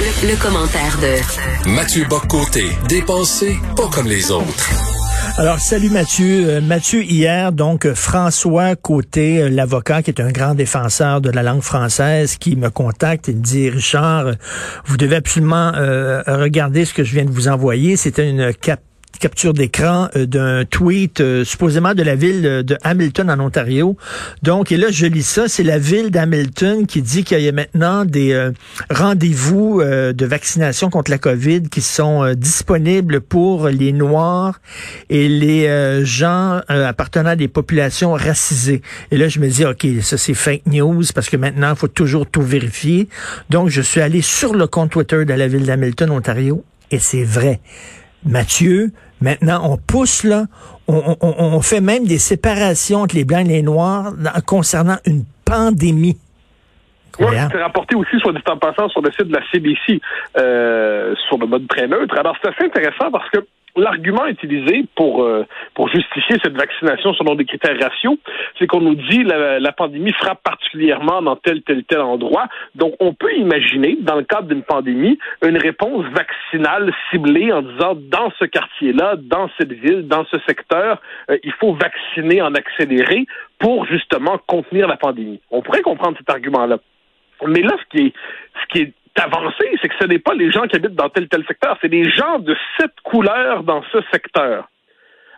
Le, commentaire de Mathieu Boccoté, dépensé pas comme les autres. Alors, salut Mathieu. Euh, Mathieu, hier, donc, euh, François Côté, euh, l'avocat qui est un grand défenseur de la langue française, qui me contacte et me dit, Richard, vous devez absolument regarder ce que je viens de vous envoyer. C'était une cap capture d'écran euh, d'un tweet euh, supposément de la ville de Hamilton en Ontario. Donc, et là, je lis ça, c'est la ville d'Hamilton qui dit qu'il y a maintenant des euh, rendez-vous de vaccination contre la COVID qui sont disponibles pour les Noirs et les gens appartenant à des populations racisées. Et là, je me dis, OK, ça c'est fake news parce que maintenant, il faut toujours tout vérifier. Donc, je suis allé sur le compte Twitter de la ville d'Hamilton, Ontario, et c'est vrai. Mathieu, maintenant, on pousse là, on, fait même des séparations entre les blancs et les noirs concernant une pandémie. Oui, c'est rapporté aussi, soit dit en passant, sur le site de la CBC, euh, sur le mode très neutre. Alors, c'est assez intéressant parce que l'argument utilisé pour euh, pour justifier cette vaccination selon des critères raciaux, c'est qu'on nous dit la, la pandémie frappe particulièrement dans tel tel tel endroit. Donc on peut imaginer dans le cadre d'une pandémie une réponse vaccinale ciblée en disant dans ce quartier-là, dans cette ville, dans ce secteur, euh, il faut vacciner en accéléré pour justement contenir la pandémie. On pourrait comprendre cet argument-là. Mais là, ce qui est, ce qui est avancé, c'est que ce n'est pas les gens qui habitent dans tel tel secteur, c'est les gens de cette couleur dans ce secteur.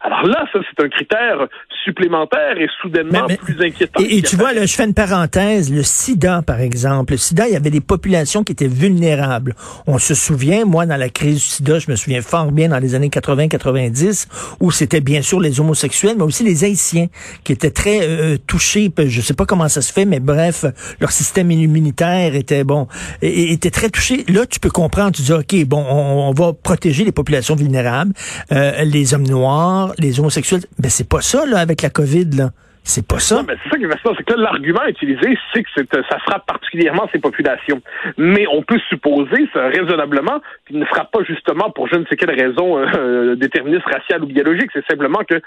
Alors là, ça, c'est un critère supplémentaire et soudainement plus inquiétant. Et, tu vois, là, je fais une parenthèse, le sida, par exemple. Le sida, il y avait des populations qui étaient vulnérables. On se souvient, moi, dans la crise du sida, je me souviens fort bien dans les années 80-90, où c'était bien sûr les homosexuels, mais aussi les haïtiens, qui étaient très euh, touchés. Je sais pas comment ça se fait, mais bref, leur système immunitaire était, bon, était très touché. Là, tu peux comprendre, tu dis, OK, bon, on, va protéger les populations vulnérables, euh, les hommes noirs, les homosexuels. Mais ben, c'est pas ça, là, avec la COVID, là. C'est pas ça. c'est ça qui va se C'est que l'argument utilisé, c'est que ça frappe particulièrement ces populations. Mais on peut supposer, ça, raisonnablement, qu'il ne frappe pas justement pour je ne sais quelle raison euh, euh déterministe, raciale ou biologique. C'est simplement que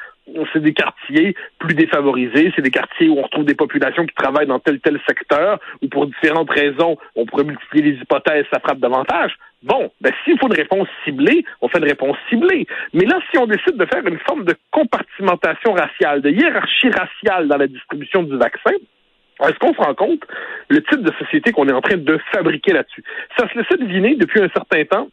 c'est des quartiers plus défavorisés, c'est des quartiers où on retrouve des populations qui travaillent dans tel tel secteur, ou pour différentes raisons, on pourrait multiplier les hypothèses, ça frappe davantage. Bon, ben s'il faut une réponse ciblée, on fait une réponse ciblée. Mais là, si on décide de faire une forme de compartimentation raciale, de hiérarchie raciale dans la distribution du vaccin, est-ce qu'on se rend compte le type de société qu'on est en train de fabriquer là-dessus? Ça se laissait deviner depuis un certain temps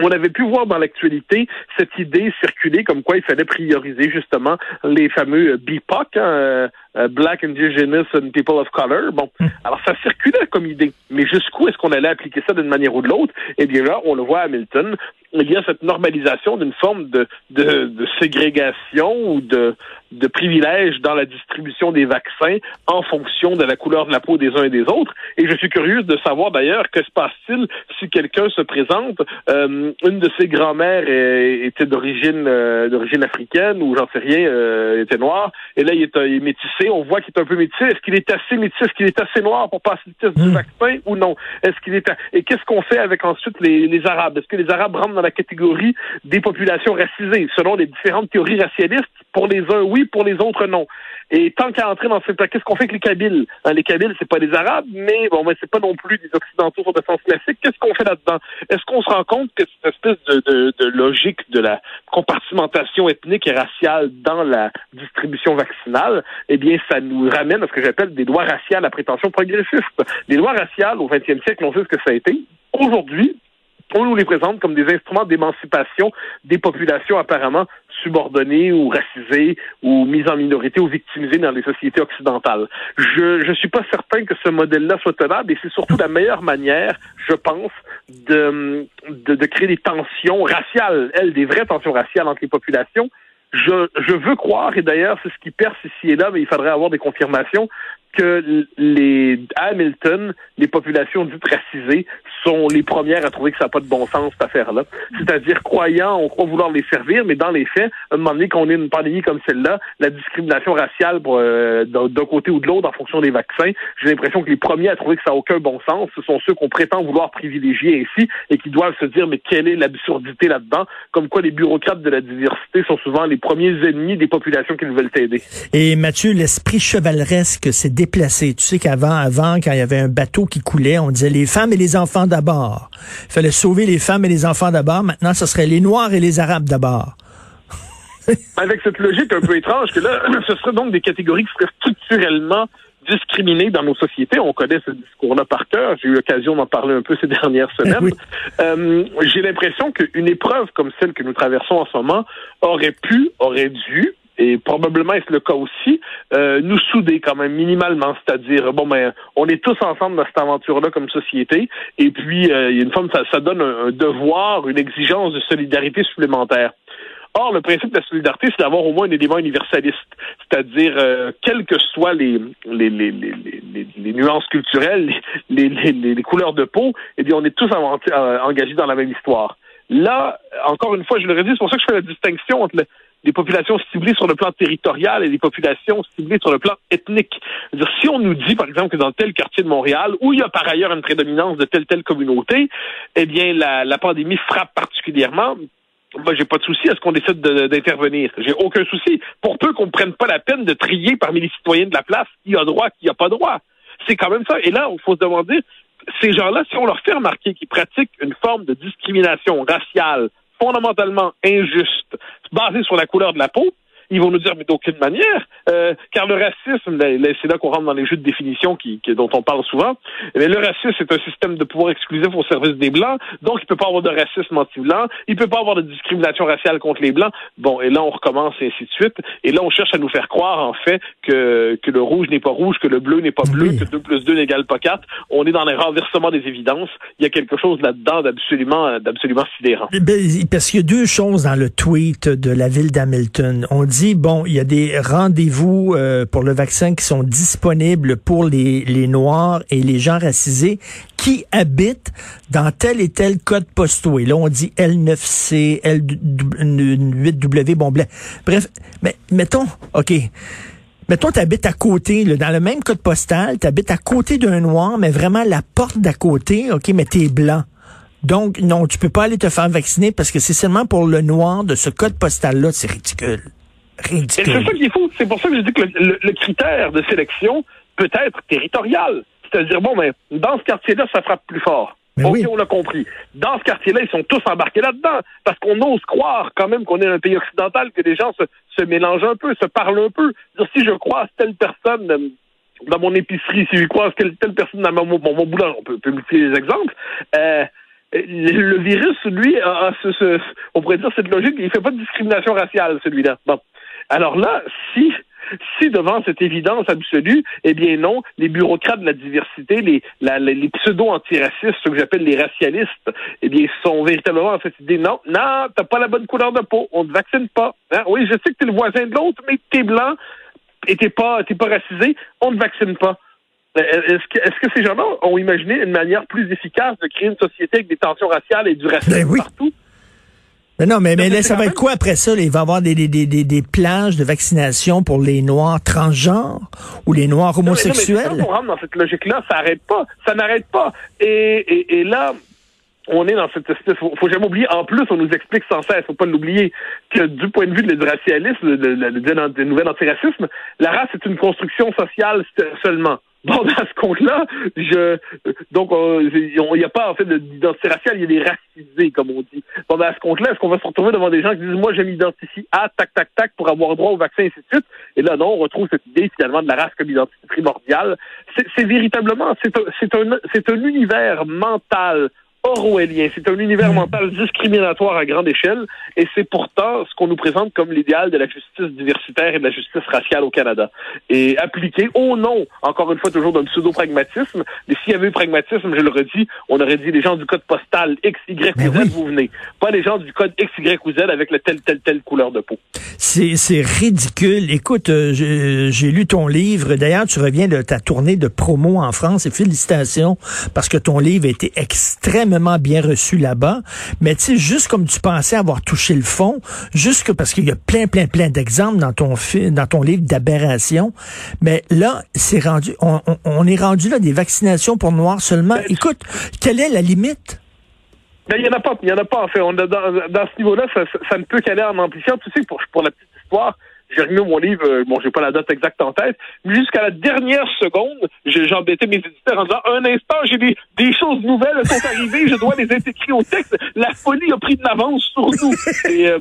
on avait pu voir dans l'actualité cette idée circuler comme quoi il fallait prioriser justement les fameux BIPOC, hein, euh, Black, Indigenous and People of Color. Bon, hmm. alors ça circulait comme idée, mais jusqu'où est-ce qu'on allait appliquer ça d'une manière ou de l'autre? Eh bien là, on le voit à Hamilton, il y a cette normalisation d'une forme de, de, de, ségrégation ou de, de privilège dans la distribution des vaccins en fonction de la couleur de la peau des uns et des autres. Et je suis curieuse de savoir d'ailleurs que se passe-t-il si quelqu'un se présente, euh, une de ses grand-mères était d'origine euh, d'origine africaine ou j'en sais rien, euh, était noire, et là il est, il est métissé, on voit qu'il est un peu métissé. Est-ce qu'il est assez métissé, est-ce qu'il est assez noir pour passer le test du hmm. vaccin ou non? Est-ce qu'il est et qu'est-ce qu'on fait avec ensuite les, les Arabes? Est-ce que les Arabes rentrent dans la catégorie des populations racisées, selon les différentes théories racialistes? Pour les uns, oui, pour les autres, non. Et tant qu'à entrer dans cette... Qu'est-ce qu'on fait avec les Kabyles? Hein, les Kabyles, c'est pas des Arabes, mais bon, mais c'est pas non plus des Occidentaux sur de sens classique. Qu'est-ce qu'on fait là-dedans? Est-ce qu'on se rend compte que cette espèce de, de, de, logique de la compartimentation ethnique et raciale dans la distribution vaccinale, eh bien, ça nous ramène à ce que j'appelle des lois raciales à prétention progressiste. Les lois raciales, au XXe siècle, on sait ce que ça a été. Aujourd'hui, on nous les présente comme des instruments d'émancipation des populations apparemment subordonnées ou racisées ou mises en minorité ou victimisées dans les sociétés occidentales. Je ne suis pas certain que ce modèle-là soit tenable et c'est surtout la meilleure manière, je pense, de, de, de créer des tensions raciales, elles, des vraies tensions raciales entre les populations je, je veux croire, et d'ailleurs c'est ce qui perce ici et là, mais il faudrait avoir des confirmations, que les Hamilton, les populations dites racisées sont les premières à trouver que ça n'a pas de bon sens cette affaire-là. C'est-à-dire croyant, on croit vouloir les servir, mais dans les faits, à un moment donné qu'on ait une pandémie comme celle-là, la discrimination raciale euh, d'un côté ou de l'autre en fonction des vaccins, j'ai l'impression que les premiers à trouver que ça n'a aucun bon sens, ce sont ceux qu'on prétend vouloir privilégier ainsi et qui doivent se dire mais quelle est l'absurdité là-dedans, comme quoi les bureaucrates de la diversité sont souvent les premiers ennemis des populations qui veulent aider. Et Mathieu, l'esprit chevaleresque, c'est Tu sais qu'avant, avant, quand il y avait un bateau qui coulait, on disait les femmes et les enfants d'abord. Il fallait sauver les femmes et les enfants d'abord. Maintenant, ce serait les Noirs et les Arabes d'abord. Avec cette logique un peu étrange que là, ce serait donc des catégories qui seraient structurellement discriminées dans nos sociétés. On connaît ce discours-là par cœur. J'ai eu l'occasion d'en parler un peu ces dernières semaines. Euh, J'ai l'impression qu'une épreuve comme celle que nous traversons en ce moment aurait pu, aurait dû, et probablement est-ce le cas aussi, euh, nous souder quand même minimalement, c'est-à-dire bon ben on est tous ensemble dans cette aventure-là comme société, et puis euh, une forme ça, ça donne un, devoir, une exigence de solidarité supplémentaire. Or, le principe de la solidarité, c'est d'avoir au moins un élément universaliste, c'est-à-dire, euh, quelles que soient les, les, les, les, les nuances culturelles, les, les, couleurs de peau, eh bien, on est tous engagés dans la même histoire. Là, encore une fois, je le redis, c'est pour ça que je fais la distinction entre les populations ciblées sur le plan territorial et les populations ciblées sur le plan ethnique. -dire, si on nous dit, par exemple, que dans tel quartier de Montréal, où il y a par ailleurs une prédominance de telle telle communauté, eh bien, la, la pandémie frappe particulièrement, moi, j'ai pas de souci à ce qu'on décide d'intervenir. J'ai aucun souci. Pour peu qu'on ne prenne pas la peine de trier parmi les citoyens de la place qui a droit, qui a pas droit. C'est quand même ça. Et là, il faut se demander, ces gens-là, si on leur fait remarquer qu'ils pratiquent une forme de discrimination raciale fondamentalement injuste, basée sur la couleur de la peau, ils vont nous dire, mais d'aucune manière, euh, car le racisme, c'est là qu'on rentre dans les jeux de définition qui, qui, dont on parle souvent, mais le racisme, c'est un système de pouvoir exclusif au service des Blancs, donc il peut pas avoir de racisme anti-blanc, il peut pas avoir de discrimination raciale contre les Blancs. Bon, et là, on recommence, et ainsi de suite. Et là, on cherche à nous faire croire, en fait, que, que le rouge n'est pas rouge, que le bleu n'est pas bleu, que 2 plus 2 n'égale pas 4. On est dans les renversements des évidences. Il y a quelque chose là-dedans d'absolument, d'absolument sidérant. Ben, parce qu'il y a deux choses dans le tweet de la ville d'Hamilton. On dit bon, il y a des rendez-vous euh, pour le vaccin qui sont disponibles pour les, les Noirs et les gens racisés qui habitent dans tel et tel code postaux. Et là, on dit L9C, L8W, bon, bref, mais mettons, OK, mettons, tu habites à côté, dans le même code postal, tu habites à côté d'un noir, mais vraiment la porte d'à côté, OK, mais tu es blanc. Donc, non, tu peux pas aller te faire vacciner parce que c'est seulement pour le noir de ce code postal-là. C'est ridicule. C'est ça. C'est pour ça que je dis que le, critère de sélection peut être territorial. C'est-à-dire, bon, mais dans ce quartier-là, ça frappe plus fort. ok, on l'a compris. Dans ce quartier-là, ils sont tous embarqués là-dedans. Parce qu'on ose croire quand même qu'on est un pays occidental, que les gens se, se mélangent un peu, se parlent un peu. si je croise telle personne dans mon épicerie, si je croise telle, personne dans mon, mon, boulot, on peut, peut multiplier les exemples, euh, le virus, lui, a, on pourrait dire cette logique, il fait pas de discrimination raciale, celui-là. Bon. Alors là, si si devant cette évidence absolue, eh bien non, les bureaucrates de la diversité, les, les pseudo-antiracistes, ceux que j'appelle les racialistes, eh bien, sont véritablement en cette idée, non, non, t'as pas la bonne couleur de peau, on te vaccine pas. Hein? Oui, je sais que t'es le voisin de l'autre, mais t'es blanc et t'es pas, t'es pas racisé, on te vaccine pas. Euh, est-ce que, est-ce que ces gens-là ont imaginé une manière plus efficace de créer une société avec des tensions raciales et du racisme ben partout? Mais non, mais, mais là, ça va être quoi après ça? Il va y avoir des, des, des, des, plages de vaccination pour les Noirs transgenres ou les Noirs homosexuels? Non, on rentre dans cette logique-là, ça n'arrête pas. Ça n'arrête pas. Et, et, et, là, on est dans cette espèce. Faut, faut jamais oublier. En plus, on nous explique sans cesse, faut pas l'oublier, que du point de vue du de, de, de, nouvel antiracisme, la race est une construction sociale seulement. Bon, dans ce compte-là, je donc il n'y a pas en fait d'identité raciale, il y a des racisés, comme on dit. Bon, dans ce compte-là, est-ce qu'on va se retrouver devant des gens qui disent moi je m'identifie à tac tac tac pour avoir droit au vaccin ainsi de suite? Et là non, on retrouve cette idée finalement de la race comme identité primordiale. C'est véritablement c'est un c'est un un univers mental orwellien. C'est un univers hmm. mental discriminatoire à grande échelle et c'est pourtant ce qu'on nous présente comme l'idéal de la justice diversitaire et de la justice raciale au Canada. Et appliqué au nom, encore une fois, toujours d'un pseudo-pragmatisme. Mais s'il y avait eu pragmatisme, je le redis, on aurait dit les gens du code postal X, Y ou Z, vous venez. Pas les gens du code X, Y ou Z avec la telle, telle, telle couleur de peau. C'est ridicule. Écoute, euh, j'ai lu ton livre. D'ailleurs, tu reviens de ta tournée de promo en France et félicitations parce que ton livre a été extrêmement bien reçu là-bas. Mais tu sais, juste comme tu pensais avoir touché le fond, juste parce qu'il y a plein, plein, plein d'exemples dans ton dans ton livre d'aberration. Mais là, c'est rendu, on, est rendu là des vaccinations pour noirs seulement. Ben, Écoute, quelle est la limite? Ben, il n'y en a pas, il y en a pas en fait. On dans, ce niveau-là, ça, ne peut qu'aller en amplifiant. Tu sais, pour, pour la petite histoire, j'ai remis mon livre, euh, bon, j'ai pas la date exacte en tête, mais jusqu'à la dernière seconde, j'embêtais mes éditeurs en disant, un instant, j'ai des, des choses nouvelles sont arrivées, je dois les intégrer au texte. La folie a pris de l'avance sur nous. Euh,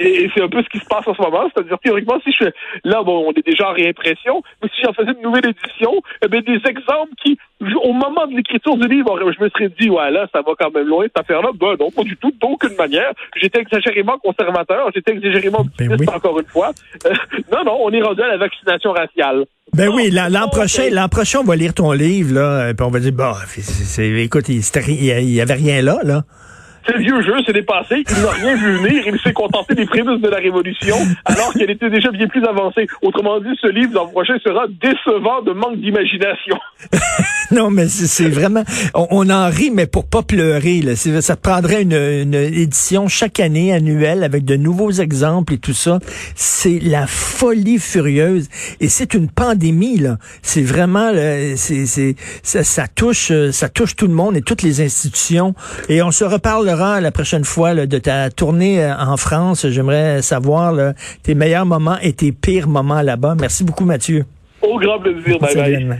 et, c'est un peu ce qui se passe en ce moment. C'est-à-dire, théoriquement, si je là, bon, on est déjà en réimpression, mais si j'en faisais une nouvelle édition, eh bien, des exemples qui, au moment de l'écriture du livre, je me serais dit, ouais, là, ça va quand même loin, cette affaire-là. Ben non, pas du tout, d'aucune manière. J'étais exagérément conservateur, j'étais exagérément ben encore une fois. Euh, non, non, on est rendu à la vaccination raciale. Ben oui, l'an prochain, l'an prochain, on va lire ton livre, là, puis on va dire, bah, c'est, écoute, il, il y avait rien là, là. C'est le vieux jeu, c'est dépassé. Il n'a rien vu venir. Il s'est contenté des prémices de la Révolution, alors qu'elle était déjà bien plus avancée. Autrement dit, ce livre, l'an prochain, sera décevant de manque d'imagination. non, mais c'est vraiment... On, en rit, mais pour pas pleurer. Là. Ça prendrait une, édition chaque année, annuelle, avec de nouveaux exemples et tout ça. C'est la folie furieuse. Et c'est une pandémie, là. C'est vraiment... c'est ça, ça, touche, ça touche tout le monde et toutes les institutions. Et on se reparle la prochaine fois de ta tournée euh, en France. J'aimerais savoir tes meilleurs moments et tes pires moments là-bas. Merci beaucoup, Mathieu. Au grand plaisir. Bye bye.